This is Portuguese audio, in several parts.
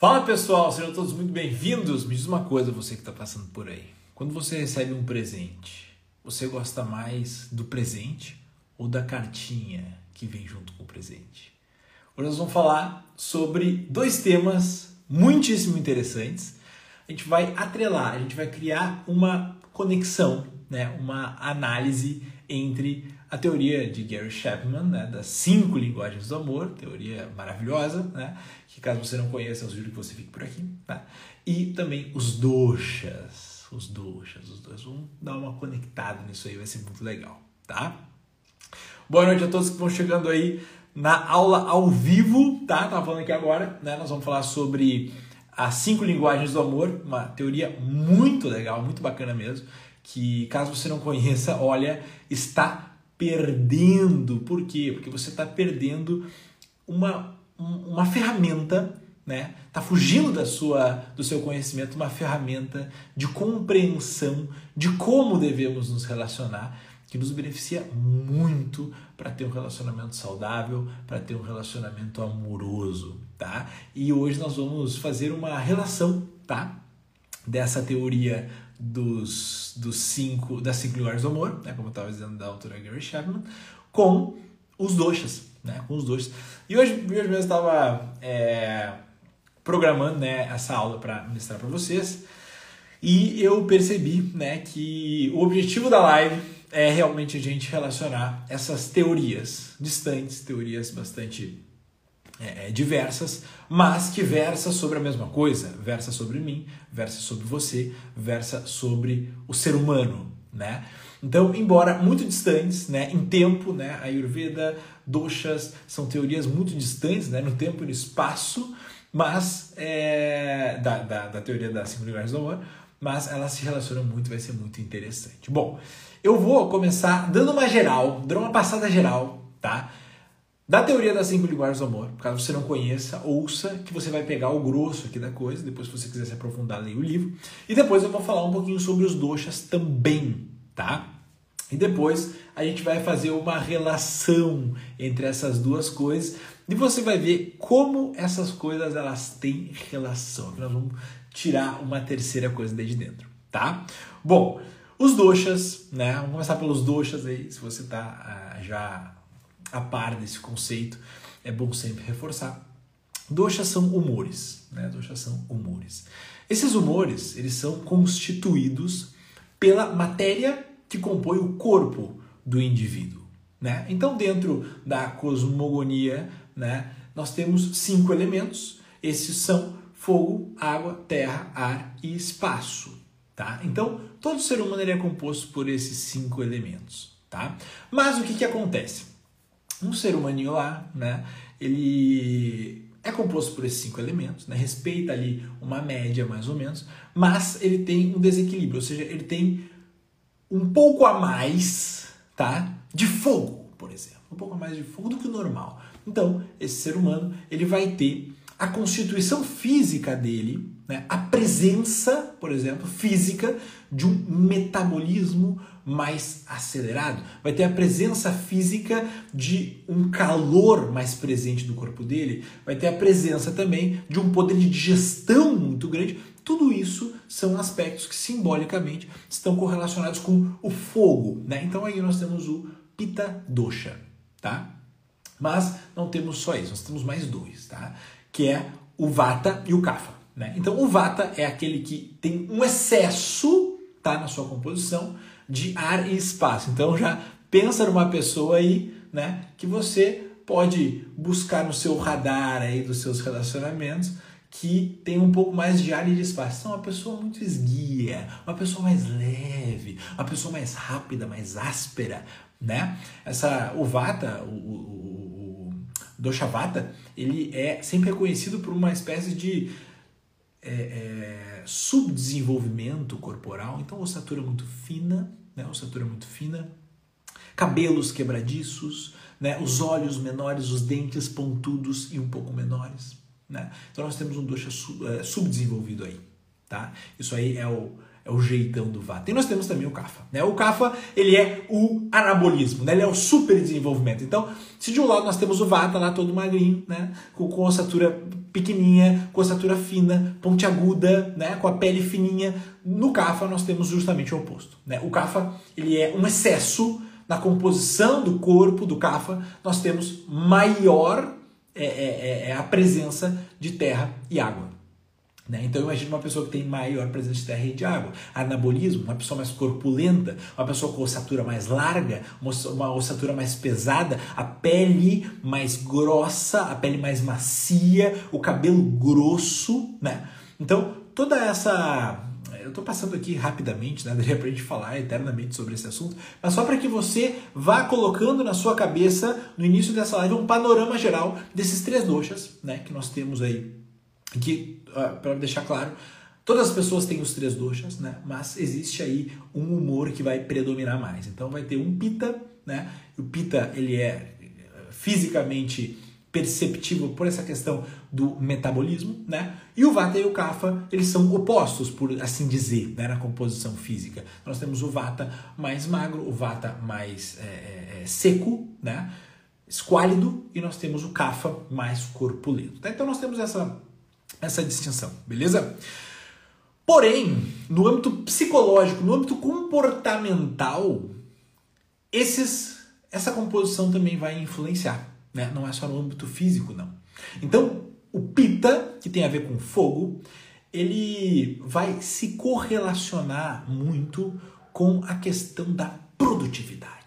Fala pessoal, sejam todos muito bem-vindos. Me diz uma coisa, você que está passando por aí. Quando você recebe um presente, você gosta mais do presente ou da cartinha que vem junto com o presente? Hoje nós vamos falar sobre dois temas muitíssimo interessantes. A gente vai atrelar, a gente vai criar uma conexão, né, uma análise entre a teoria de Gary Chapman, né, das cinco linguagens do amor, teoria maravilhosa, né, que caso você não conheça, eu sugiro que você fique por aqui, tá? e também os doshas, os doshas, os dois, vamos dar uma conectada nisso aí, vai ser muito legal, tá? Boa noite a todos que vão chegando aí na aula ao vivo, tá? Tava falando aqui agora, né, nós vamos falar sobre as cinco linguagens do amor, uma teoria muito legal, muito bacana mesmo, que caso você não conheça, olha, está perdendo. Por quê? Porque você está perdendo uma, uma ferramenta, né? Está fugindo da sua, do seu conhecimento uma ferramenta de compreensão de como devemos nos relacionar, que nos beneficia muito para ter um relacionamento saudável, para ter um relacionamento amoroso, tá? E hoje nós vamos fazer uma relação, tá? Dessa teoria dos, dos cinco, das cinco lugares do amor, né, como eu estava dizendo da autora Gary Chapman, com os doshas, né, com os doshas. E hoje, hoje mesmo eu estava é, programando né, essa aula para mostrar para vocês e eu percebi né, que o objetivo da live é realmente a gente relacionar essas teorias distantes, teorias bastante é, é, diversas, mas que versa sobre a mesma coisa, versa sobre mim, versa sobre você, versa sobre o ser humano, né? Então, embora muito distantes, né, em tempo, né, Ayurveda, doshas são teorias muito distantes, né, no tempo e no espaço, mas é, da, da, da teoria das cinco lugares do amor, mas elas se relacionam muito, vai ser muito interessante. Bom, eu vou começar dando uma geral, dando uma passada geral, tá? Da teoria das cinco linguagens do amor, caso você não conheça, ouça que você vai pegar o grosso aqui da coisa, depois se você quiser se aprofundar, leia o livro. E depois eu vou falar um pouquinho sobre os doshas também, tá? E depois a gente vai fazer uma relação entre essas duas coisas e você vai ver como essas coisas elas têm relação. Nós vamos tirar uma terceira coisa daí de dentro, tá? Bom, os doshas, né? Vamos começar pelos doshas aí, se você tá ah, já a par desse conceito, é bom sempre reforçar. Doshas são humores, né? Doshas são humores. Esses humores, eles são constituídos pela matéria que compõe o corpo do indivíduo, né? Então, dentro da cosmogonia, né, nós temos cinco elementos. Esses são fogo, água, terra, ar e espaço, tá? Então, todo ser humano é composto por esses cinco elementos, tá? Mas o que que acontece? Um ser humaninho lá, né? Ele é composto por esses cinco elementos, né? Respeita ali uma média mais ou menos, mas ele tem um desequilíbrio, ou seja, ele tem um pouco a mais, tá? De fogo, por exemplo, um pouco a mais de fogo do que o normal. Então, esse ser humano, ele vai ter a constituição física dele, né? a presença, por exemplo, física de um metabolismo mais acelerado, vai ter a presença física de um calor mais presente do corpo dele, vai ter a presença também de um poder de digestão muito grande. Tudo isso são aspectos que simbolicamente estão correlacionados com o fogo, né? Então aí nós temos o Pitta Dosha, tá? Mas não temos só isso, nós temos mais dois, tá? Que é o Vata e o Kapha, né? Então o Vata é aquele que tem um excesso, tá, na sua composição, de ar e espaço. Então já pensa numa pessoa aí, né, que você pode buscar no seu radar aí dos seus relacionamentos que tem um pouco mais de ar e de espaço. Então, uma pessoa muito esguia, uma pessoa mais leve, uma pessoa mais rápida, mais áspera, né? Essa, o Vata, o, o, o Doshavata, ele é sempre reconhecido por uma espécie de é, é, subdesenvolvimento corporal, então ossatura muito fina, né? ossatura muito fina, cabelos quebradiços, né? os olhos menores, os dentes pontudos e um pouco menores. Né? Então nós temos um dosha é, subdesenvolvido aí. Tá? Isso aí é o, é o jeitão do Vata. E nós temos também o Kapha. Né? O Kapha, ele é o anabolismo, né? ele é o super desenvolvimento. Então, se de um lado nós temos o Vata lá todo magrinho, né? com, com ossatura pequenininha, com ossatura fina, pontiaguda, né? com a pele fininha, no Kapha nós temos justamente o oposto. Né? O Kapha, ele é um excesso na composição do corpo do Kapha, nós temos maior é, é, é, é a presença de terra e água. Né? Então imagine uma pessoa que tem maior presença de terra e de água. Anabolismo, uma pessoa mais corpulenta, uma pessoa com ossatura mais larga, uma ossatura mais pesada, a pele mais grossa, a pele mais macia, o cabelo grosso, né? Então toda essa eu estou passando aqui rapidamente, né? Daria para a gente falar eternamente sobre esse assunto, mas só para que você vá colocando na sua cabeça, no início dessa live, um panorama geral desses três doxas, né? Que nós temos aí que, uh, para deixar claro, todas as pessoas têm os três doshas, né? Mas existe aí um humor que vai predominar mais. Então vai ter um pita, né? O pita ele é fisicamente perceptível por essa questão do metabolismo, né? E o vata e o kapha, eles são opostos, por assim dizer, né? na composição física. Nós temos o vata mais magro, o vata mais é, é seco, né? Esquálido, e nós temos o kapha mais corpulento. Tá? Então nós temos essa essa distinção, beleza? Porém, no âmbito psicológico, no âmbito comportamental, esses, essa composição também vai influenciar, né? Não é só no âmbito físico, não. Então, o pita, que tem a ver com fogo, ele vai se correlacionar muito com a questão da produtividade.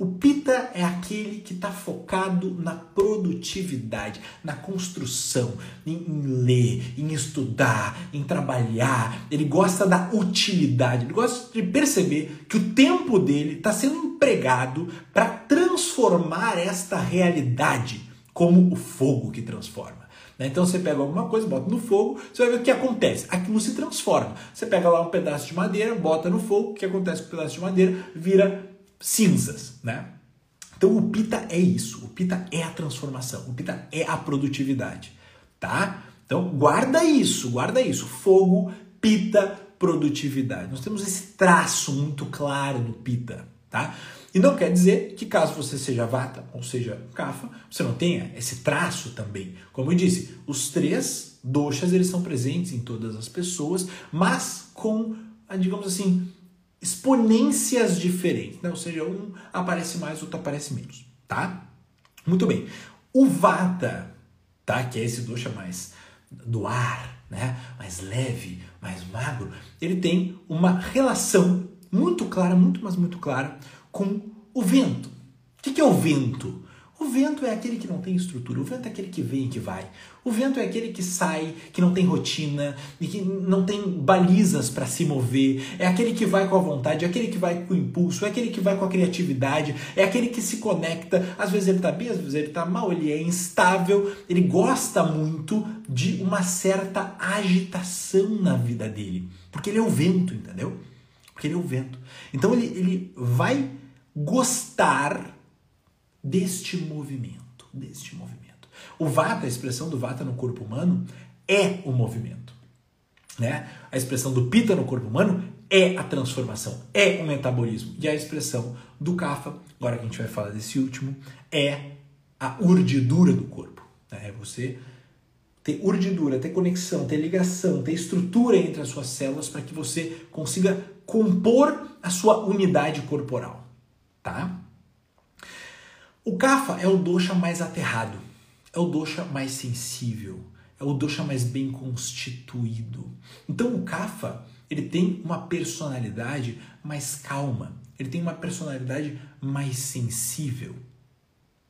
O Pita é aquele que está focado na produtividade, na construção, em, em, ler, em estudar, em trabalhar. Ele gosta da utilidade, ele gosta de perceber que o tempo dele está sendo empregado para transformar esta realidade como o fogo que transforma. Né? Então você pega alguma coisa, bota no fogo, você vai ver o que acontece. Aquilo se transforma. Você pega lá um pedaço de madeira, bota no fogo, o que acontece com o pedaço de madeira? Vira cinzas, né? Então o pita é isso, o pita é a transformação, o pita é a produtividade, tá? Então guarda isso, guarda isso. Fogo, pita, produtividade. Nós temos esse traço muito claro no pita, tá? E não quer dizer que caso você seja vata ou seja kafa, você não tenha esse traço também. Como eu disse, os três doshas eles são presentes em todas as pessoas, mas com, digamos assim, exponências diferentes, né? ou seja, um aparece mais, outro aparece menos, tá? Muito bem. O Vata, tá? Que é esse dosha mais do ar, né? Mais leve, mais magro, ele tem uma relação muito clara, muito, mas muito clara com o vento. O que é o vento? O vento é aquele que não tem estrutura, o vento é aquele que vem e que vai. O vento é aquele que sai, que não tem rotina e que não tem balizas para se mover. É aquele que vai com a vontade, é aquele que vai com o impulso, é aquele que vai com a criatividade, é aquele que se conecta. Às vezes ele está bem, às vezes ele está mal, ele é instável, ele gosta muito de uma certa agitação na vida dele. Porque ele é o vento, entendeu? Porque ele é o vento. Então ele, ele vai gostar deste movimento, deste movimento. O vata, a expressão do vata no corpo humano é o movimento, né? A expressão do pita no corpo humano é a transformação, é o metabolismo. E a expressão do kapha, agora que a gente vai falar desse último, é a urdidura do corpo. Né? É você ter urdidura, ter conexão, ter ligação, ter estrutura entre as suas células para que você consiga compor a sua unidade corporal, tá? O Kapha é o dosha mais aterrado, é o dosha mais sensível, é o dosha mais bem constituído. Então o Kapha, ele tem uma personalidade mais calma, ele tem uma personalidade mais sensível,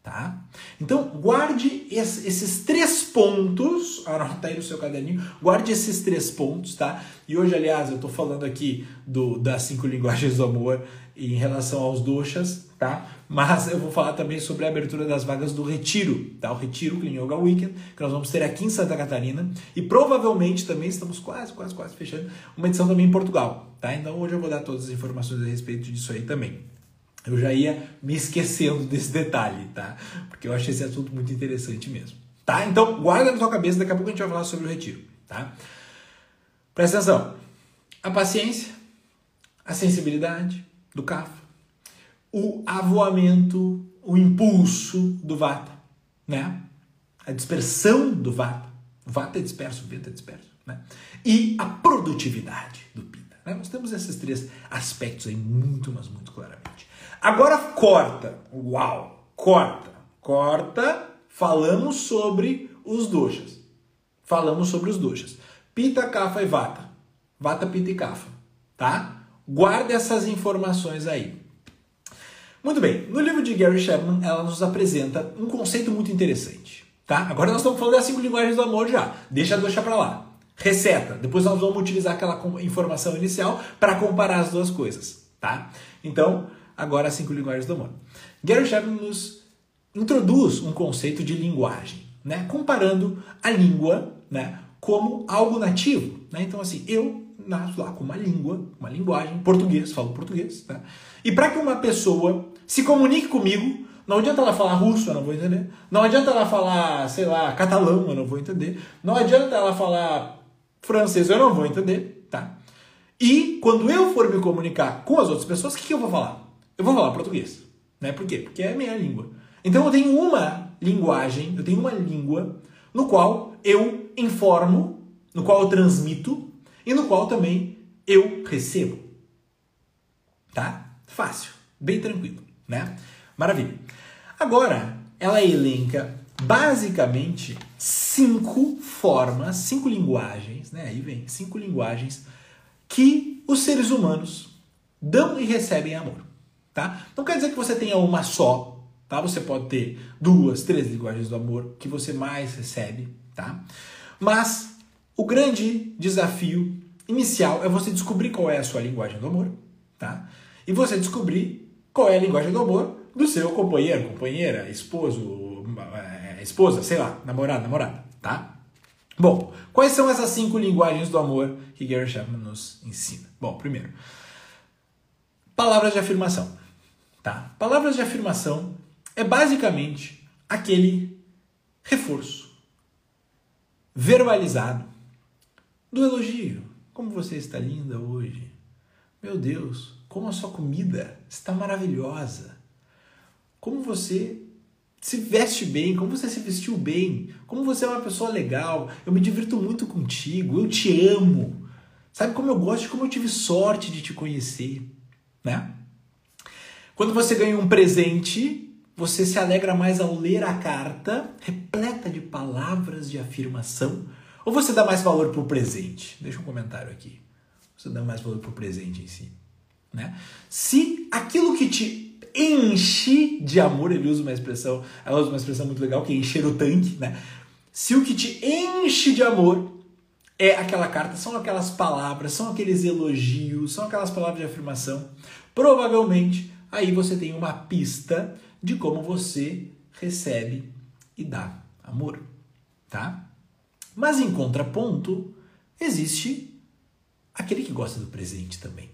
tá? Então guarde esses três pontos, anota aí no seu caderninho, guarde esses três pontos, tá? E hoje, aliás, eu tô falando aqui do, das cinco linguagens do amor em relação aos doshas, tá? Mas eu vou falar também sobre a abertura das vagas do Retiro, tá? O Retiro Clean Yoga Weekend, que nós vamos ter aqui em Santa Catarina e provavelmente também estamos quase, quase, quase fechando uma edição também em Portugal, tá? Então hoje eu vou dar todas as informações a respeito disso aí também. Eu já ia me esquecendo desse detalhe, tá? Porque eu achei esse assunto muito interessante mesmo, tá? Então guarda na tua cabeça, daqui a pouco a gente vai falar sobre o Retiro, tá? Presta atenção. A paciência a sensibilidade do Kapha, o avoamento, o impulso do Vata, né? A dispersão do Vata. O Vata é disperso, o é disperso, né? E a produtividade do Pitta. Né? Nós temos esses três aspectos aí muito, mas muito claramente. Agora corta. Uau! Corta. Corta. Falamos sobre os doshas. Falamos sobre os doshas. Pita, Kapha e Vata. Vata, Pita e Kapha. Tá? Guarde essas informações aí. Muito bem. No livro de Gary Chapman, ela nos apresenta um conceito muito interessante. Tá? Agora nós estamos falando das cinco linguagens do amor já. Deixa a dosha para lá. Receta. Depois nós vamos utilizar aquela informação inicial para comparar as duas coisas. Tá? Então, agora as cinco linguagens do amor. Gary Chapman nos introduz um conceito de linguagem, né? comparando a língua né? como algo nativo. Né? Então, assim, eu nasço lá com uma língua, uma linguagem, português, falo português. Tá? E para que uma pessoa se comunique comigo, não adianta ela falar russo, eu não vou entender. Não adianta ela falar, sei lá, catalão, eu não vou entender. Não adianta ela falar francês, eu não vou entender, tá? E quando eu for me comunicar com as outras pessoas, o que, que eu vou falar? Eu vou falar português. Né? Por quê? Porque é a minha língua. Então eu tenho uma linguagem, eu tenho uma língua no qual eu informo, no qual eu transmito e no qual também eu recebo. Tá? Fácil, bem tranquilo, né? Maravilha. Agora, ela elenca basicamente cinco formas, cinco linguagens, né? Aí vem cinco linguagens que os seres humanos dão e recebem amor, tá? Não quer dizer que você tenha uma só, tá? Você pode ter duas, três linguagens do amor que você mais recebe, tá? Mas o grande desafio inicial é você descobrir qual é a sua linguagem do amor, tá? E você descobrir qual é a linguagem do amor do seu companheiro, companheira, esposo, é, esposa, sei lá, namorado, namorada, tá? Bom, quais são essas cinco linguagens do amor que Gary Chapman nos ensina? Bom, primeiro, palavras de afirmação, tá? Palavras de afirmação é basicamente aquele reforço verbalizado do elogio. Como você está linda hoje. Meu Deus, como a sua comida está maravilhosa. Como você se veste bem, como você se vestiu bem, como você é uma pessoa legal. Eu me divirto muito contigo, eu te amo. Sabe como eu gosto, como eu tive sorte de te conhecer, né? Quando você ganha um presente, você se alegra mais ao ler a carta, repleta de palavras de afirmação, ou você dá mais valor para o presente? Deixa um comentário aqui. Você dá mais valor para o presente em si, né? Se aquilo que te enche de amor, ele usa uma expressão, ela usa uma expressão muito legal, que é encher o tanque, né? Se o que te enche de amor é aquela carta, são aquelas palavras, são aqueles elogios, são aquelas palavras de afirmação, provavelmente aí você tem uma pista de como você recebe e dá amor, tá? Mas em contraponto, existe aquele que gosta do presente também.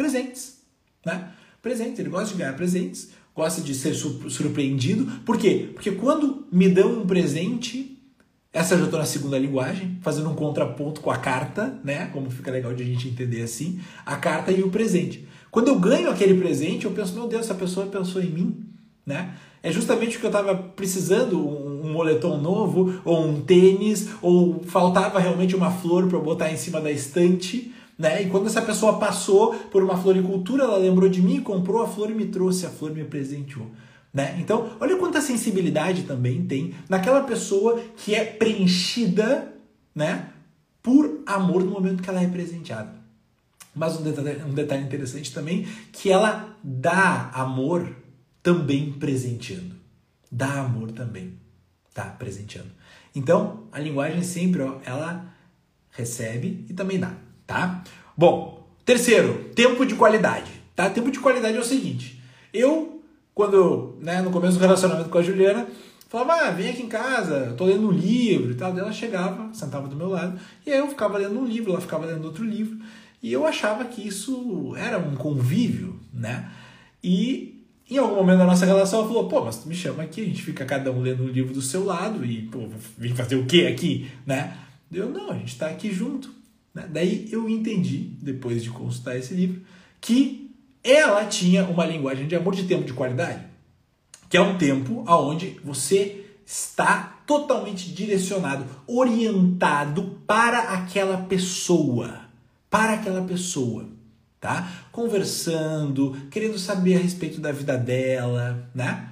Presentes, né? presentes. Ele gosta de ganhar presentes, gosta de ser surpreendido. Por quê? Porque quando me dão um presente, essa já estou na segunda linguagem, fazendo um contraponto com a carta, né? Como fica legal de a gente entender assim, a carta e o presente. Quando eu ganho aquele presente, eu penso, meu Deus, essa pessoa pensou em mim, né? É justamente o que eu estava precisando, um moletom novo, ou um tênis, ou faltava realmente uma flor para eu botar em cima da estante. Né? E quando essa pessoa passou por uma floricultura, ela lembrou de mim, comprou a flor e me trouxe a flor, me presenteou. Né? Então, olha quanta sensibilidade também tem naquela pessoa que é preenchida né, por amor no momento que ela é presenteada. Mas um detalhe, um detalhe interessante também, que ela dá amor também presenteando. Dá amor também, tá? Presenteando. Então, a linguagem sempre, ó, ela recebe e também dá tá? Bom, terceiro, tempo de qualidade, tá? Tempo de qualidade é o seguinte, eu, quando, né, no começo do relacionamento com a Juliana, falava, ah, vem aqui em casa, tô lendo um livro e tal, daí ela chegava, sentava do meu lado, e aí eu ficava lendo um livro, ela ficava lendo outro livro, e eu achava que isso era um convívio, né? E em algum momento da nossa relação ela falou, pô, mas tu me chama aqui, a gente fica cada um lendo um livro do seu lado e, pô, vem fazer o quê aqui, né? Eu, não, a gente tá aqui junto. Né? Daí eu entendi, depois de consultar esse livro, que ela tinha uma linguagem de amor de tempo de qualidade, que é um tempo aonde você está totalmente direcionado, orientado para aquela pessoa, para aquela pessoa, tá? Conversando, querendo saber a respeito da vida dela, né?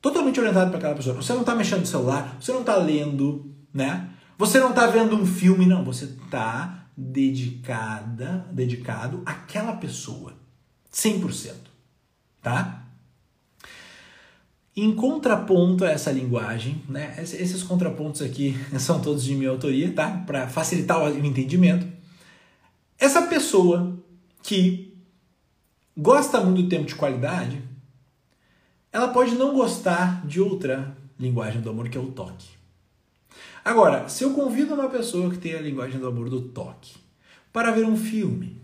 Totalmente orientado para aquela pessoa. Você não está mexendo no celular, você não está lendo, né? Você não está vendo um filme, não. Você está dedicada, dedicado àquela pessoa. 100%. Tá? Em contraponto a essa linguagem, né? Esses contrapontos aqui são todos de minha autoria, tá? Para facilitar o entendimento. Essa pessoa que gosta muito do tempo de qualidade, ela pode não gostar de outra linguagem do amor que é o toque. Agora, se eu convido uma pessoa que tem a linguagem do amor do toque para ver um filme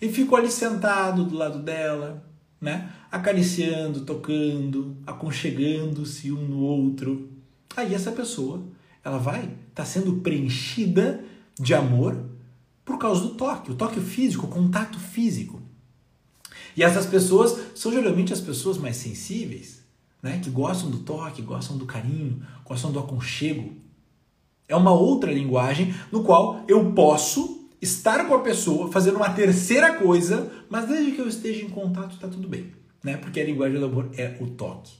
e fico ali sentado do lado dela, né? Acariciando, tocando, aconchegando-se um no outro. Aí essa pessoa, ela vai estar tá sendo preenchida de amor por causa do toque, o toque físico, o contato físico. E essas pessoas são geralmente as pessoas mais sensíveis, né? Que gostam do toque, gostam do carinho, gostam do aconchego. É uma outra linguagem no qual eu posso estar com a pessoa, fazendo uma terceira coisa, mas desde que eu esteja em contato está tudo bem, né? Porque a linguagem do amor é o toque.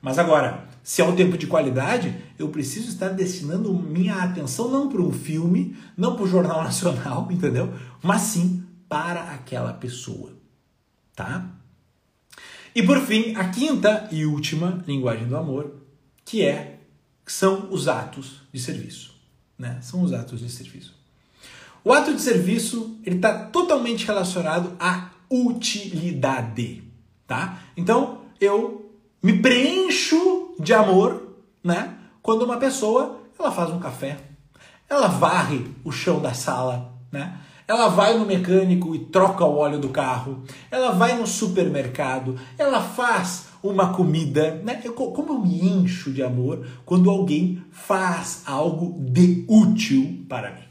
Mas agora, se é um tempo de qualidade, eu preciso estar destinando minha atenção não para um filme, não para o Jornal Nacional, entendeu? Mas sim para aquela pessoa, tá? E por fim, a quinta e última linguagem do amor, que é são os atos de serviço, né? São os atos de serviço. O ato de serviço ele está totalmente relacionado à utilidade, tá? Então eu me preencho de amor, né? Quando uma pessoa ela faz um café, ela varre o chão da sala, né? Ela vai no mecânico e troca o óleo do carro. Ela vai no supermercado. Ela faz uma comida. Né? Eu, como eu me encho de amor quando alguém faz algo de útil para mim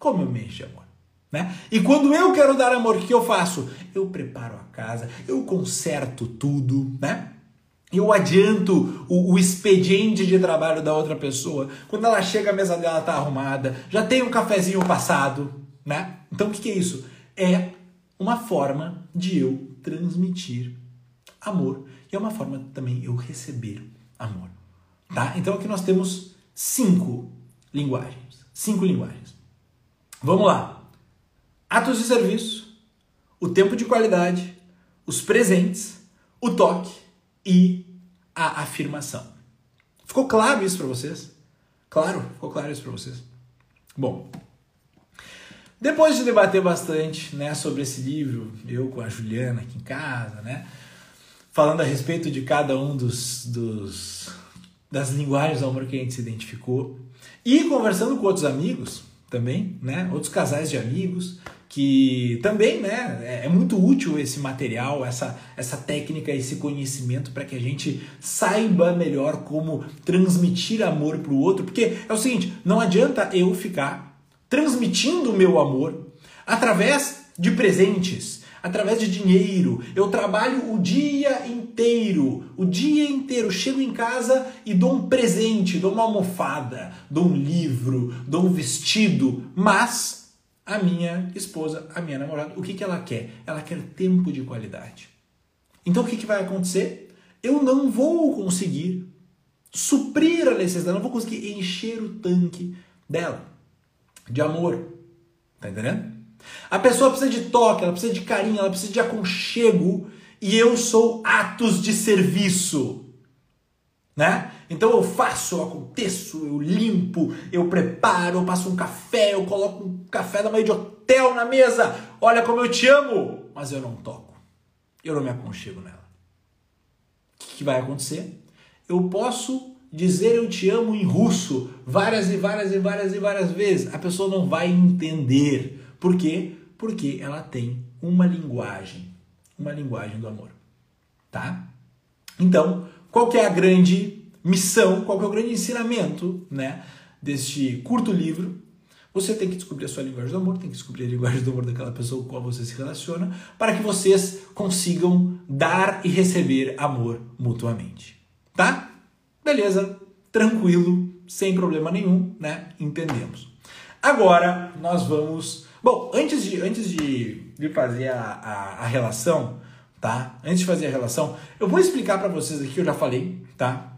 como eu me encho de amor. Né? E quando eu quero dar amor, o que eu faço? Eu preparo a casa, eu conserto tudo, né? Eu adianto o, o, expediente de trabalho da outra pessoa. Quando ela chega, a mesa dela tá arrumada, já tem um cafezinho passado, né? Então o que, que é isso? É uma forma de eu transmitir amor. E é uma forma também eu receber amor. Tá? Então aqui nós temos cinco linguagens. Cinco linguagens. Vamos lá. Atos de serviço, o tempo de qualidade, os presentes, o toque e a afirmação. Ficou claro isso para vocês? Claro, ficou claro isso para vocês. Bom, depois de debater bastante, né, sobre esse livro, eu com a Juliana aqui em casa, né, falando a respeito de cada um dos, dos das linguagens do amor que a gente se identificou e conversando com outros amigos, também, né? Outros casais de amigos que também, né, é, é muito útil esse material, essa, essa técnica, esse conhecimento para que a gente saiba melhor como transmitir amor para o outro, porque é o seguinte, não adianta eu ficar transmitindo o meu amor através de presentes, através de dinheiro. Eu trabalho o dia inteiro, o dia inteiro. Chego em casa e dou um presente, dou uma almofada, dou um livro, dou um vestido, mas a minha esposa, a minha namorada, o que, que ela quer? Ela quer tempo de qualidade. Então o que, que vai acontecer? Eu não vou conseguir suprir a necessidade, não vou conseguir encher o tanque dela de amor. Tá entendendo? A pessoa precisa de toque, ela precisa de carinho, ela precisa de aconchego e eu sou atos de serviço. Né? Então eu faço, eu aconteço, eu limpo, eu preparo, eu passo um café, eu coloco um café da manhã de hotel na mesa. Olha como eu te amo, mas eu não toco. Eu não me aconchego nela. O que, que vai acontecer? Eu posso dizer eu te amo em russo várias e várias e várias e várias vezes. A pessoa não vai entender. Por quê? Porque ela tem uma linguagem, uma linguagem do amor, tá? Então, qual que é a grande missão, qual que é o grande ensinamento, né, deste curto livro? Você tem que descobrir a sua linguagem do amor, tem que descobrir a linguagem do amor daquela pessoa com a qual você se relaciona, para que vocês consigam dar e receber amor mutuamente. Tá? Beleza, tranquilo, sem problema nenhum, né? Entendemos. Agora nós vamos. Bom, antes de, antes de, de fazer a, a, a relação, tá? Antes de fazer a relação, eu vou explicar para vocês aqui, eu já falei, tá?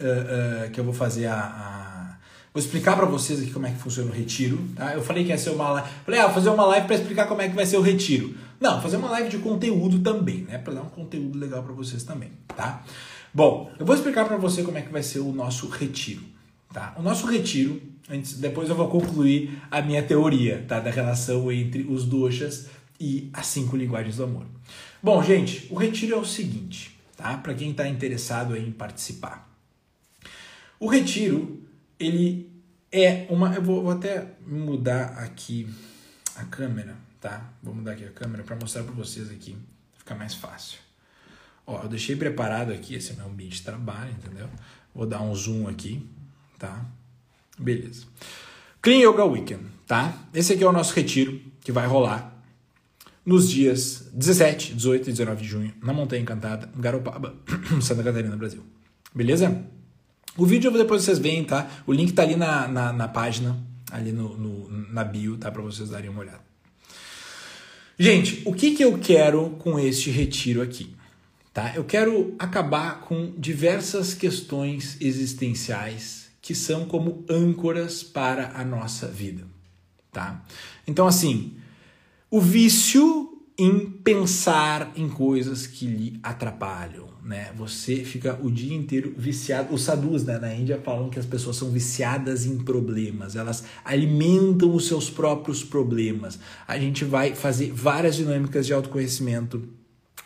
Uh, uh, que eu vou fazer a, a... Vou explicar para vocês aqui como é que funciona o retiro, tá? Eu falei que ia ser uma live. Falei, ah, vou fazer uma live para explicar como é que vai ser o retiro. Não, fazer uma live de conteúdo também, né? Para dar um conteúdo legal para vocês também, tá? Bom, eu vou explicar para você como é que vai ser o nosso retiro, tá? O nosso retiro, antes, depois eu vou concluir a minha teoria, tá? Da relação entre os doshas e as cinco linguagens do amor. Bom, gente, o retiro é o seguinte, tá? Para quem está interessado em participar. O retiro, ele é uma. Eu vou, vou até mudar aqui a câmera, tá? Vou mudar aqui a câmera para mostrar para vocês aqui, ficar mais fácil. Ó, eu deixei preparado aqui, esse é meu ambiente de trabalho, entendeu? Vou dar um zoom aqui, tá? Beleza. Clean Yoga Weekend, tá? Esse aqui é o nosso retiro que vai rolar nos dias 17, 18 e 19 de junho, na Montanha Encantada, Garopaba, Santa Catarina, Brasil. Beleza? O vídeo depois vocês veem, tá? O link tá ali na, na, na página, ali no, no, na bio, tá? Para vocês darem uma olhada. Gente, o que, que eu quero com este retiro aqui? Tá? Eu quero acabar com diversas questões existenciais que são como âncoras para a nossa vida. Tá? Então, assim, o vício em pensar em coisas que lhe atrapalham, né? Você fica o dia inteiro viciado. Os sadhus né, na Índia falam que as pessoas são viciadas em problemas, elas alimentam os seus próprios problemas. A gente vai fazer várias dinâmicas de autoconhecimento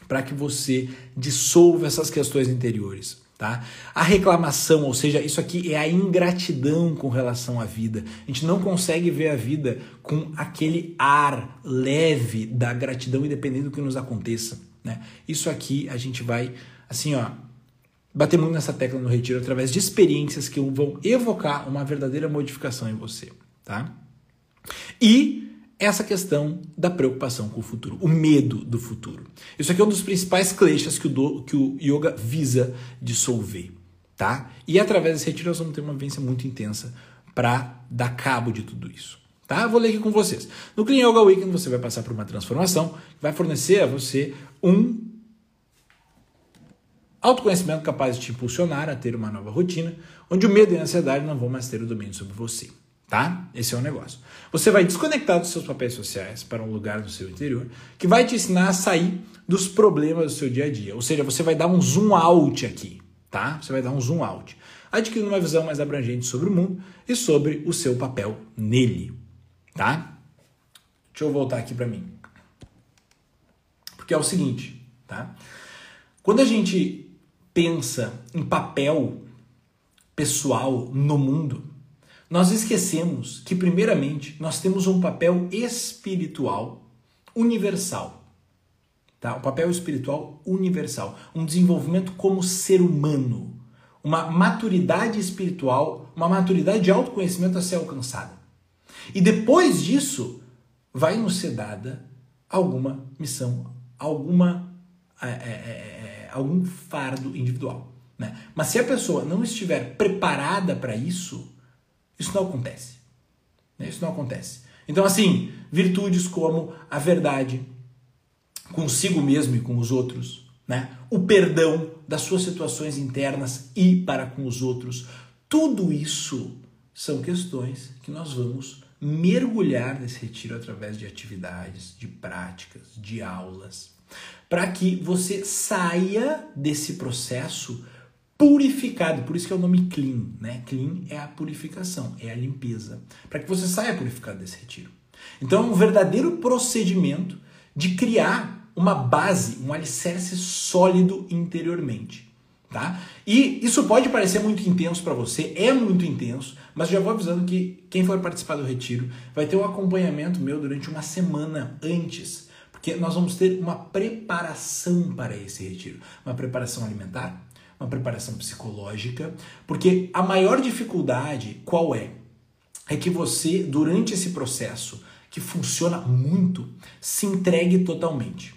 para que você dissolva essas questões interiores. Tá? A reclamação, ou seja, isso aqui é a ingratidão com relação à vida. A gente não consegue ver a vida com aquele ar leve da gratidão, independente do que nos aconteça. Né? Isso aqui a gente vai, assim, ó, bater muito nessa tecla no retiro através de experiências que vão evocar uma verdadeira modificação em você. Tá? E essa questão da preocupação com o futuro, o medo do futuro. Isso aqui é um dos principais kleshas que o, que o yoga visa dissolver, tá? E através desse retiro nós vamos ter uma vivência muito intensa para dar cabo de tudo isso. Tá? Vou ler aqui com vocês. No Clean Yoga Weekend você vai passar por uma transformação que vai fornecer a você um autoconhecimento capaz de te impulsionar a ter uma nova rotina, onde o medo e a ansiedade não vão mais ter o domínio sobre você tá? Esse é o negócio. Você vai desconectar dos seus papéis sociais para um lugar no seu interior que vai te ensinar a sair dos problemas do seu dia a dia. Ou seja, você vai dar um zoom out aqui, tá? Você vai dar um zoom out, adquirindo uma visão mais abrangente sobre o mundo e sobre o seu papel nele, tá? Deixa eu voltar aqui para mim. Porque é o seguinte, tá? Quando a gente pensa em papel pessoal no mundo, nós esquecemos que, primeiramente, nós temos um papel espiritual universal. Tá? Um papel espiritual universal. Um desenvolvimento como ser humano. Uma maturidade espiritual, uma maturidade de autoconhecimento a ser alcançada. E depois disso, vai nos ser dada alguma missão, alguma, é, é, é, é algum fardo individual. Né? Mas se a pessoa não estiver preparada para isso, isso não acontece. Né? Isso não acontece. Então, assim, virtudes como a verdade consigo mesmo e com os outros, né? o perdão das suas situações internas e para com os outros, tudo isso são questões que nós vamos mergulhar nesse retiro através de atividades, de práticas, de aulas, para que você saia desse processo purificado, por isso que é o nome clean, né? Clean é a purificação, é a limpeza, para que você saia purificado desse retiro. Então é um verdadeiro procedimento de criar uma base, um alicerce sólido interiormente, tá? E isso pode parecer muito intenso para você, é muito intenso, mas já vou avisando que quem for participar do retiro vai ter um acompanhamento meu durante uma semana antes, porque nós vamos ter uma preparação para esse retiro, uma preparação alimentar, uma preparação psicológica, porque a maior dificuldade qual é? é que você, durante esse processo, que funciona muito, se entregue totalmente.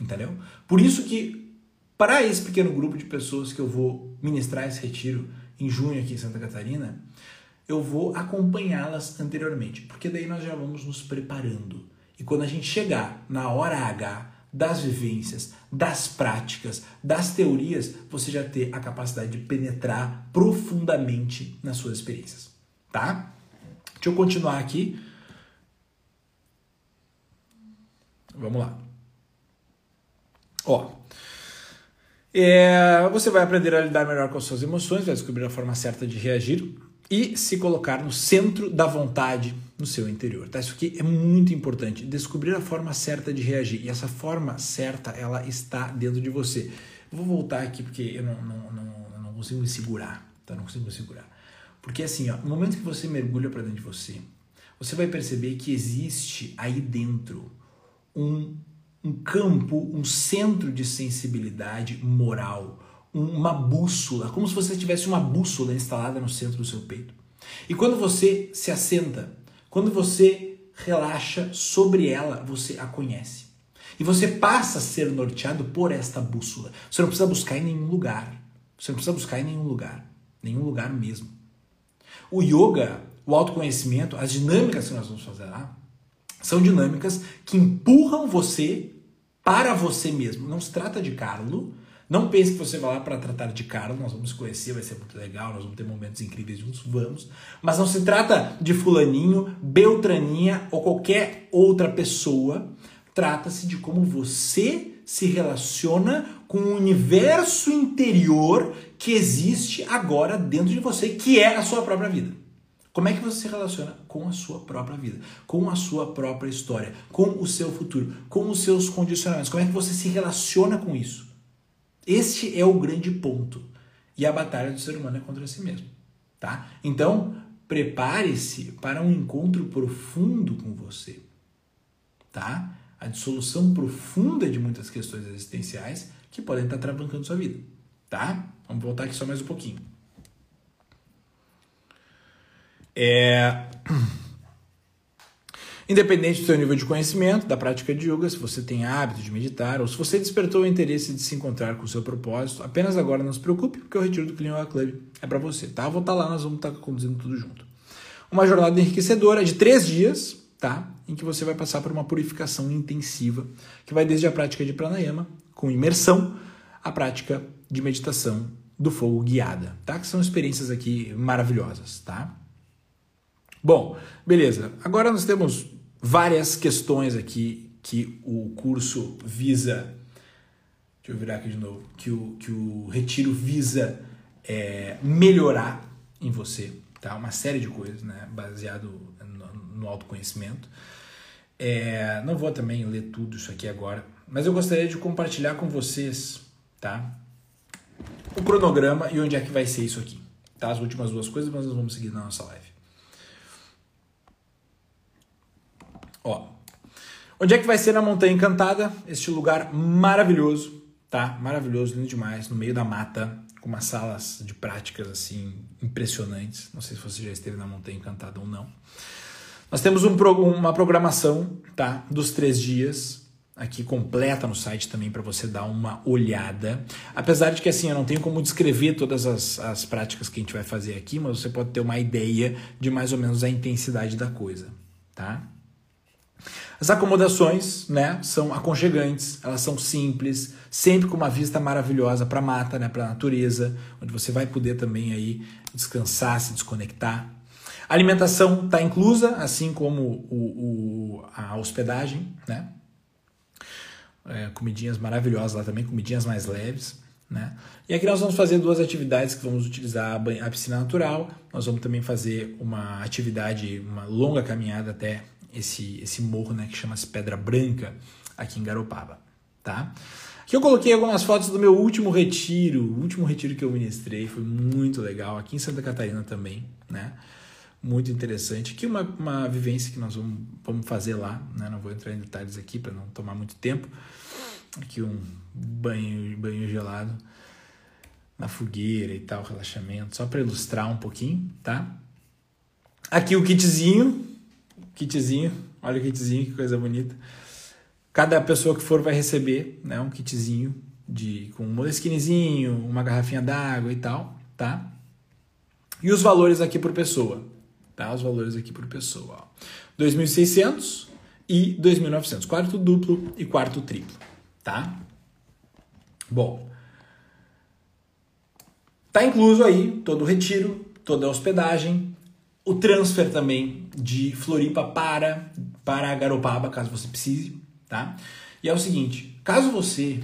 Entendeu? Por isso que, para esse pequeno grupo de pessoas que eu vou ministrar esse retiro em junho aqui em Santa Catarina, eu vou acompanhá-las anteriormente, porque daí nós já vamos nos preparando. E quando a gente chegar na hora H das vivências, das práticas, das teorias, você já ter a capacidade de penetrar profundamente nas suas experiências, tá? Deixa eu continuar aqui. Vamos lá. Ó, é, você vai aprender a lidar melhor com as suas emoções, vai descobrir a forma certa de reagir e se colocar no centro da vontade no seu interior. Tá? Isso aqui é muito importante. Descobrir a forma certa de reagir. E essa forma certa, ela está dentro de você. Vou voltar aqui porque eu não, não, não, não consigo me segurar. Tá? Não consigo me segurar. Porque assim, ó, no momento que você mergulha para dentro de você, você vai perceber que existe aí dentro um, um campo, um centro de sensibilidade moral, uma bússola, como se você tivesse uma bússola instalada no centro do seu peito. E quando você se assenta, quando você relaxa sobre ela, você a conhece. E você passa a ser norteado por esta bússola. Você não precisa buscar em nenhum lugar. Você não precisa buscar em nenhum lugar. Nenhum lugar mesmo. O yoga, o autoconhecimento, as dinâmicas que nós vamos fazer lá, são dinâmicas que empurram você para você mesmo. Não se trata de Carlo, não pense que você vai lá para tratar de cara, nós vamos conhecer, vai ser muito legal, nós vamos ter momentos incríveis juntos, vamos. Mas não se trata de fulaninho, beltraninha ou qualquer outra pessoa. Trata-se de como você se relaciona com o universo interior que existe agora dentro de você, que é a sua própria vida. Como é que você se relaciona com a sua própria vida, com a sua própria história, com o seu futuro, com os seus condicionamentos? Como é que você se relaciona com isso? Este é o grande ponto. E a batalha do ser humano é contra si mesmo, tá? Então, prepare-se para um encontro profundo com você, tá? A dissolução profunda de muitas questões existenciais que podem estar travancando sua vida, tá? Vamos voltar aqui só mais um pouquinho. É... Independente do seu nível de conhecimento, da prática de yoga, se você tem hábito de meditar ou se você despertou o interesse de se encontrar com o seu propósito, apenas agora não se preocupe, porque o retiro do Clean Yoga Club é para você, tá? Vou estar tá lá, nós vamos estar tá conduzindo tudo junto. Uma jornada enriquecedora de três dias, tá? Em que você vai passar por uma purificação intensiva, que vai desde a prática de pranayama, com imersão, a prática de meditação do fogo guiada, tá? Que são experiências aqui maravilhosas, tá? Bom, beleza. Agora nós temos várias questões aqui que o curso visa. Deixa eu virar aqui de novo. Que o, que o retiro visa é, melhorar em você. Tá? Uma série de coisas, né? Baseado no, no autoconhecimento. É, não vou também ler tudo isso aqui agora, mas eu gostaria de compartilhar com vocês, tá? O cronograma e onde é que vai ser isso aqui. Tá? As últimas duas coisas, mas nós vamos seguir na nossa live. Ó, onde é que vai ser na Montanha Encantada? Este lugar maravilhoso, tá? Maravilhoso, lindo demais, no meio da mata, com umas salas de práticas assim impressionantes. Não sei se você já esteve na Montanha Encantada ou não. Nós temos um, uma programação, tá? Dos três dias aqui completa no site também para você dar uma olhada. Apesar de que assim eu não tenho como descrever todas as, as práticas que a gente vai fazer aqui, mas você pode ter uma ideia de mais ou menos a intensidade da coisa, tá? As acomodações, né, são aconchegantes, elas são simples, sempre com uma vista maravilhosa para a mata, né, para a natureza, onde você vai poder também aí descansar, se desconectar. A alimentação está inclusa, assim como o, o, a hospedagem, né? É, comidinhas maravilhosas lá também, comidinhas mais leves. Né? E aqui nós vamos fazer duas atividades que vamos utilizar a piscina natural. Nós vamos também fazer uma atividade, uma longa caminhada até esse, esse morro né, que chama-se Pedra Branca, aqui em Garopaba. Tá? Aqui eu coloquei algumas fotos do meu último retiro, o último retiro que eu ministrei, foi muito legal, aqui em Santa Catarina também, né? Muito interessante. Aqui uma, uma vivência que nós vamos, vamos fazer lá, né? Não vou entrar em detalhes aqui para não tomar muito tempo. Aqui um banho, banho gelado na fogueira e tal, relaxamento, só para ilustrar um pouquinho, tá? Aqui o kitzinho, kitzinho, olha o kitzinho, que coisa bonita. Cada pessoa que for vai receber, né, um kitzinho de com um molesquinezinho, uma garrafinha d'água e tal, tá? E os valores aqui por pessoa, tá? Os valores aqui por pessoa, ó. 2.600 e 2.900, quarto duplo e quarto triplo, tá? Bom, tá incluso aí todo o retiro, toda a hospedagem, o transfer também de Floripa para para Garopaba, caso você precise, tá? E é o seguinte, caso você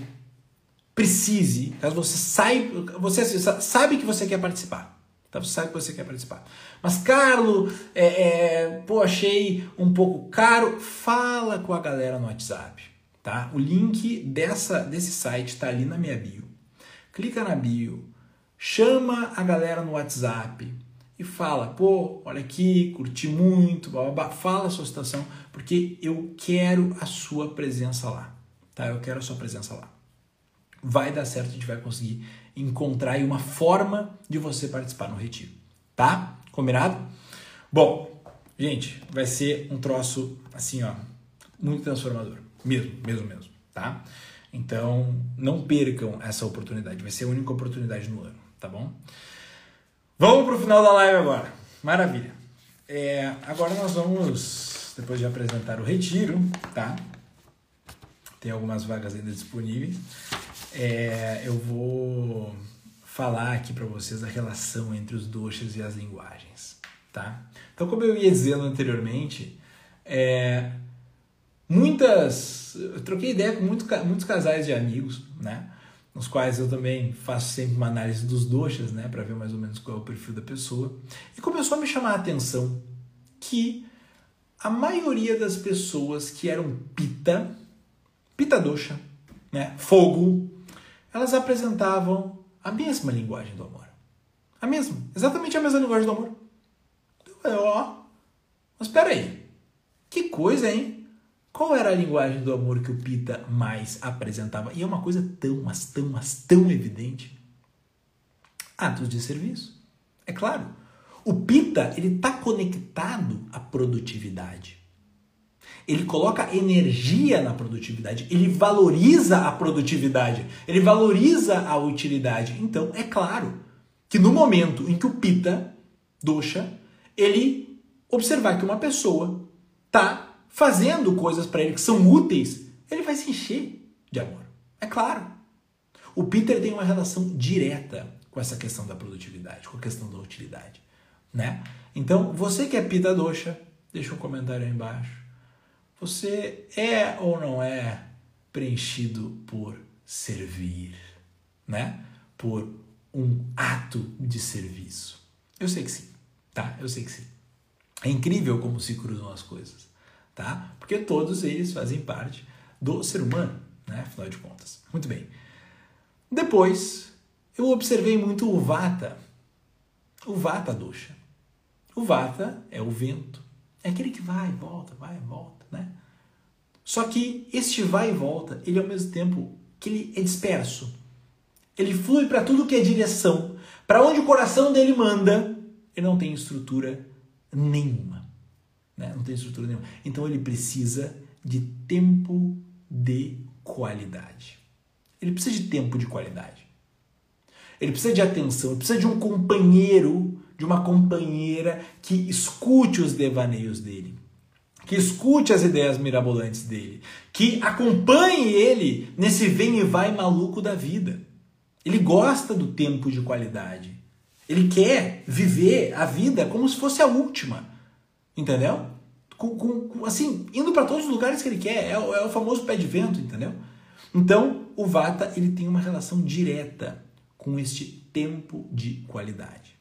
precise, caso você saiba, você sabe que você quer participar, tá? Você sabe que você quer participar. Mas, Carlos, é, é, pô, achei um pouco caro. Fala com a galera no WhatsApp, tá? O link dessa, desse site tá ali na minha bio. Clica na bio, chama a galera no WhatsApp e fala, pô, olha aqui, curti muito, blá, blá, blá. fala a sua situação, porque eu quero a sua presença lá, tá? Eu quero a sua presença lá. Vai dar certo, a gente vai conseguir encontrar aí uma forma de você participar no retiro, tá? Combinado? Bom, gente, vai ser um troço assim, ó, muito transformador. Mesmo, mesmo, mesmo, tá? Então, não percam essa oportunidade. Vai ser a única oportunidade no ano, tá bom? Vamos pro final da live agora. Maravilha. É, agora nós vamos, depois de apresentar o retiro, tá? Tem algumas vagas ainda disponíveis. É, eu vou falar aqui para vocês a relação entre os doshas e as linguagens, tá? Então, como eu ia dizendo anteriormente, é, muitas, eu troquei ideia com muito, muitos casais de amigos, né? Nos quais eu também faço sempre uma análise dos doshas, né? Para ver mais ou menos qual é o perfil da pessoa. E começou a me chamar a atenção que a maioria das pessoas que eram pita, pita dosha, né? Fogo, elas apresentavam a mesma linguagem do amor. A mesma, exatamente a mesma linguagem do amor. Então, ó, mas espera aí, que coisa, hein? Qual era a linguagem do amor que o Pita mais apresentava? E é uma coisa tão, mas tão, mas tão evidente. Atos de serviço. É claro. O Pita, ele está conectado à produtividade. Ele coloca energia na produtividade, ele valoriza a produtividade, ele valoriza a utilidade. Então, é claro que no momento em que o Pita, Dosha, ele observar que uma pessoa tá fazendo coisas para ele que são úteis, ele vai se encher de amor. É claro. O Peter tem uma relação direta com essa questão da produtividade, com a questão da utilidade, né? Então, você que é Pita Dosha, deixa um comentário aí embaixo. Você é ou não é preenchido por servir, né? Por um ato de serviço. Eu sei que sim, tá? Eu sei que sim. É incrível como se cruzam as coisas, tá? Porque todos eles fazem parte do ser humano, né? Afinal de contas. Muito bem. Depois, eu observei muito o Vata. O Vata Dosha. O Vata é o vento. É aquele que vai, volta, vai, volta né? Só que este vai e volta, ele ao mesmo tempo que ele é disperso. Ele flui para tudo que é direção. Para onde o coração dele manda, ele não tem estrutura nenhuma. Né? Não tem estrutura nenhuma. Então ele precisa de tempo de qualidade. Ele precisa de tempo de qualidade. Ele precisa de atenção, ele precisa de um companheiro, de uma companheira que escute os devaneios dele que escute as ideias mirabolantes dele, que acompanhe ele nesse vem e vai maluco da vida. Ele gosta do tempo de qualidade. Ele quer viver a vida como se fosse a última. Entendeu? Com, com, assim, indo para todos os lugares que ele quer. É, é o famoso pé de vento, entendeu? Então, o Vata ele tem uma relação direta com este tempo de qualidade.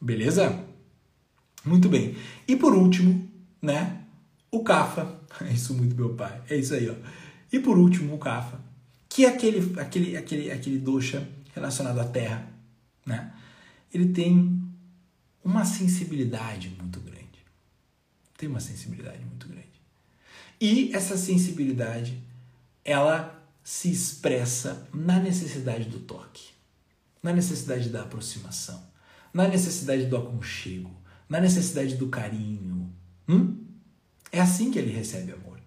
Beleza? Muito bem. E por último, né? O Cafa, é isso muito meu pai, é isso aí, ó. E por último, o Cafa, que é aquele, aquele, aquele, aquele dosha relacionado à terra, né? Ele tem uma sensibilidade muito grande. Tem uma sensibilidade muito grande. E essa sensibilidade, ela se expressa na necessidade do toque, na necessidade da aproximação, na necessidade do aconchego, na necessidade do carinho. Hum? É assim que ele recebe amor.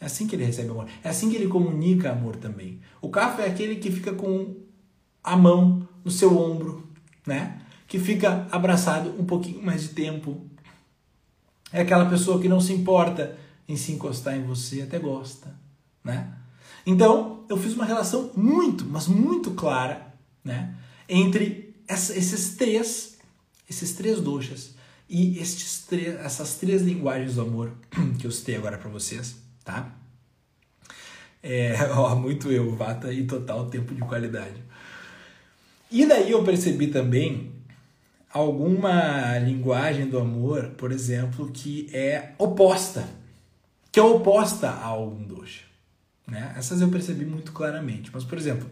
É assim que ele recebe amor. É assim que ele comunica amor também. O Cafa é aquele que fica com a mão no seu ombro, né? Que fica abraçado um pouquinho mais de tempo. É aquela pessoa que não se importa em se encostar em você, até gosta, né? Então, eu fiz uma relação muito, mas muito clara, né? Entre essa, esses três, esses três doxas e estes três, essas três linguagens do amor que eu citei agora para vocês, tá? É, ó, muito eu, Vata e total tempo de qualidade. E daí eu percebi também alguma linguagem do amor, por exemplo, que é oposta, que é oposta a algum dosha. Né? Essas eu percebi muito claramente. Mas, por exemplo,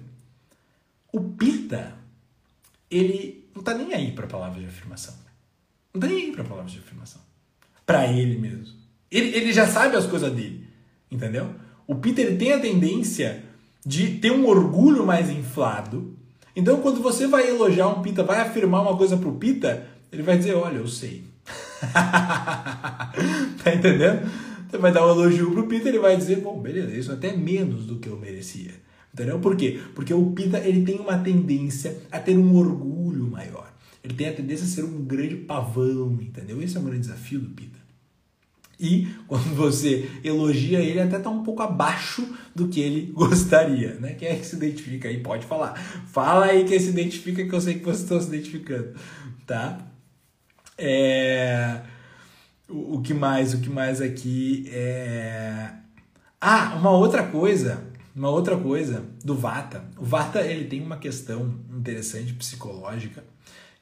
o Pita, ele não tá nem aí para palavras de afirmação. Não tá nem aí para palavras de afirmação. Para ele mesmo. Ele, ele já sabe as coisas dele, entendeu? O Peter tem a tendência de ter um orgulho mais inflado. Então, quando você vai elogiar um Pita, vai afirmar uma coisa pro Pita, ele vai dizer: Olha, eu sei. tá entendendo? Você vai dar um elogio pro Pita, ele vai dizer: Bom, beleza, isso é até menos do que eu merecia. Entendeu? Por quê? Porque o Pita ele tem uma tendência a ter um orgulho maior. Ele tem a tendência a ser um grande pavão, entendeu? Esse é o grande desafio do Pita. E quando você elogia ele, até está um pouco abaixo do que ele gostaria, né? Quem é que se identifica aí? Pode falar. Fala aí quem se identifica, que eu sei que vocês estão se identificando, tá? É... O, o que mais? O que mais aqui é... Ah, uma outra coisa, uma outra coisa do Vata. O Vata, ele tem uma questão interessante psicológica,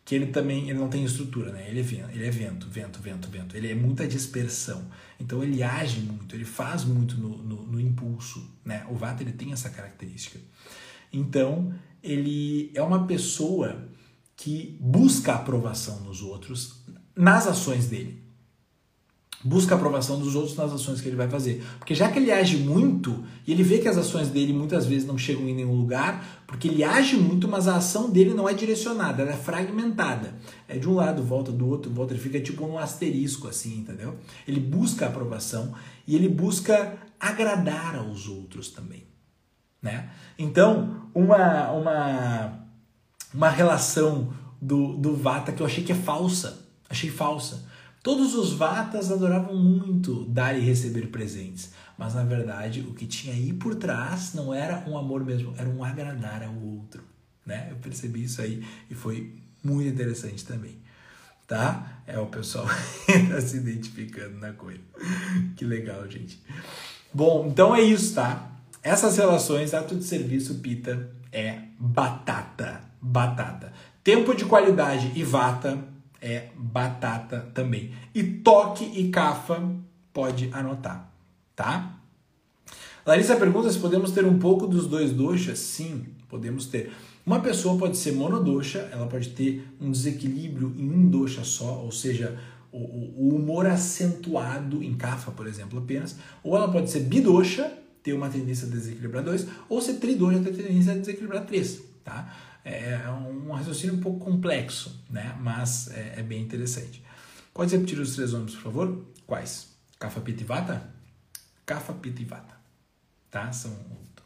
que ele também ele não tem estrutura, né? Ele é vento, ele é vento, vento, vento, vento. Ele é muita dispersão. Então ele age muito, ele faz muito no, no, no impulso, né? O Vata ele tem essa característica. Então ele é uma pessoa que busca aprovação nos outros nas ações dele busca a aprovação dos outros nas ações que ele vai fazer. Porque já que ele age muito, e ele vê que as ações dele muitas vezes não chegam em nenhum lugar, porque ele age muito, mas a ação dele não é direcionada, ela é fragmentada. É de um lado, volta do outro, volta, ele fica tipo um asterisco assim, entendeu? Ele busca a aprovação e ele busca agradar aos outros também, né? Então, uma uma uma relação do, do Vata que eu achei que é falsa, achei falsa Todos os vatas adoravam muito dar e receber presentes, mas na verdade o que tinha aí por trás não era um amor mesmo, era um agradar ao outro, né? Eu percebi isso aí e foi muito interessante também, tá? É o pessoal ainda se identificando na coisa. Que legal, gente. Bom, então é isso, tá? Essas relações, ato de serviço, pita, é batata, batata. Tempo de qualidade e vata é batata também. E toque e cafa pode anotar, tá? Larissa pergunta se podemos ter um pouco dos dois doxas. Sim, podemos ter. Uma pessoa pode ser monodoxa, ela pode ter um desequilíbrio em um doxa só, ou seja, o, o humor acentuado em kafa, por exemplo, apenas. Ou ela pode ser bidoxa, ter uma tendência a desequilibrar dois, ou ser tridoxa, ter tendência a desequilibrar três, tá? É, um raciocínio um pouco complexo, né? mas é, é bem interessante. Pode repetir os três nomes, por favor? Quais? Kapha Pitta e Vata? Kapha Vata. Tá? São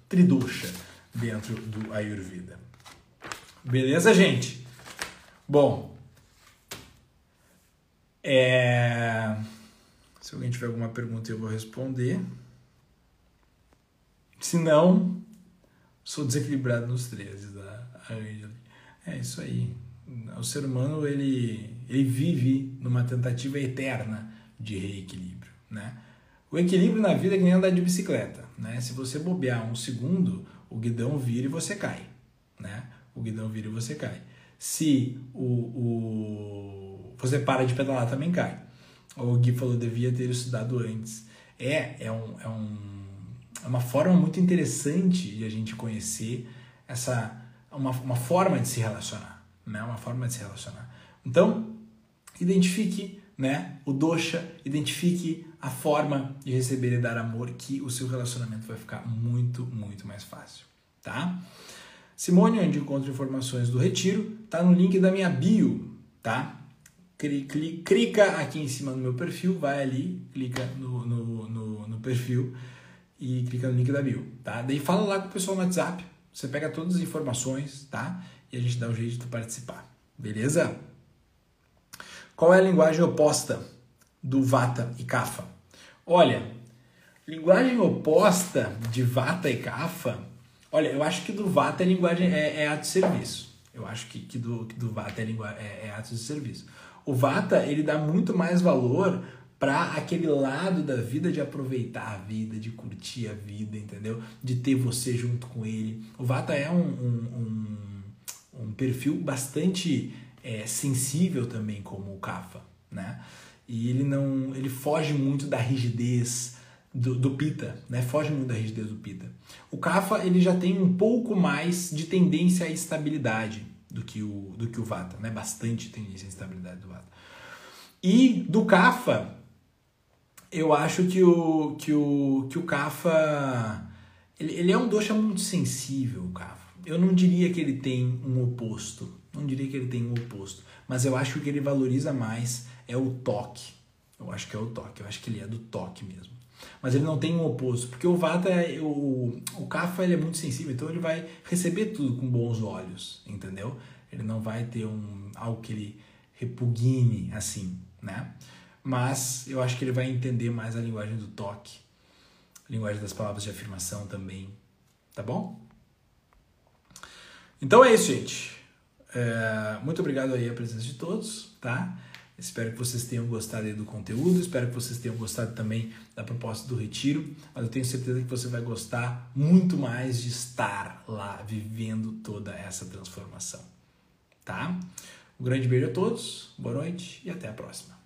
tridosha dentro do Ayurveda. Beleza, gente? Bom, é... se alguém tiver alguma pergunta eu vou responder. Se não, sou desequilibrado nos três. Tá? É isso aí. O ser humano ele, ele vive numa tentativa eterna de reequilíbrio, né? O equilíbrio na vida é que nem andar de bicicleta, né? Se você bobear um segundo, o guidão vira e você cai, né? O guidão vira e você cai. Se o, o você para de pedalar, também cai. O Gui falou devia ter estudado antes. É, é, um, é, um, é uma forma muito interessante de a gente conhecer essa uma, uma forma de se relacionar, né? Uma forma de se relacionar. Então, identifique, né, o dosha, identifique a forma de receber e dar amor que o seu relacionamento vai ficar muito, muito mais fácil, tá? Simone, onde encontro informações do retiro, tá no link da minha bio, tá? clica aqui em cima no meu perfil, vai ali, clica no, no, no, no perfil e clica no link da bio, tá? Daí fala lá com o pessoal no WhatsApp, você pega todas as informações, tá? E a gente dá um jeito de participar, beleza? Qual é a linguagem oposta do Vata e Kapha? Olha, linguagem oposta de Vata e Kapha, olha, eu acho que do Vata é linguagem é, é ato de serviço. Eu acho que, que, do, que do Vata é, é, é ato de serviço. O Vata, ele dá muito mais valor para aquele lado da vida de aproveitar a vida, de curtir a vida, entendeu? De ter você junto com ele. O Vata é um, um, um, um perfil bastante é, sensível também, como o Kapha, né? E ele não, ele foge muito da rigidez do, do Pita, né? Foge muito da rigidez do Pita. O Kapha ele já tem um pouco mais de tendência à estabilidade do que o, do que o Vata, né? Bastante tendência à estabilidade do Vata. E do Kapha, eu acho que o que o que o Kapha ele, ele é um dosha muito sensível, o Kapha. Eu não diria que ele tem um oposto, não diria que ele tem um oposto, mas eu acho que ele valoriza mais é o toque. Eu acho que é o toque, eu acho que ele é do toque mesmo. Mas ele não tem um oposto, porque o Vata, é, o, o Kapha ele é muito sensível, então ele vai receber tudo com bons olhos, entendeu? Ele não vai ter um, algo que ele repugne assim, né? Mas eu acho que ele vai entender mais a linguagem do toque, a linguagem das palavras de afirmação também, tá bom? Então é isso, gente. É, muito obrigado aí a presença de todos, tá? Espero que vocês tenham gostado do conteúdo, espero que vocês tenham gostado também da proposta do retiro, mas eu tenho certeza que você vai gostar muito mais de estar lá vivendo toda essa transformação, tá? Um grande beijo a todos, boa noite e até a próxima.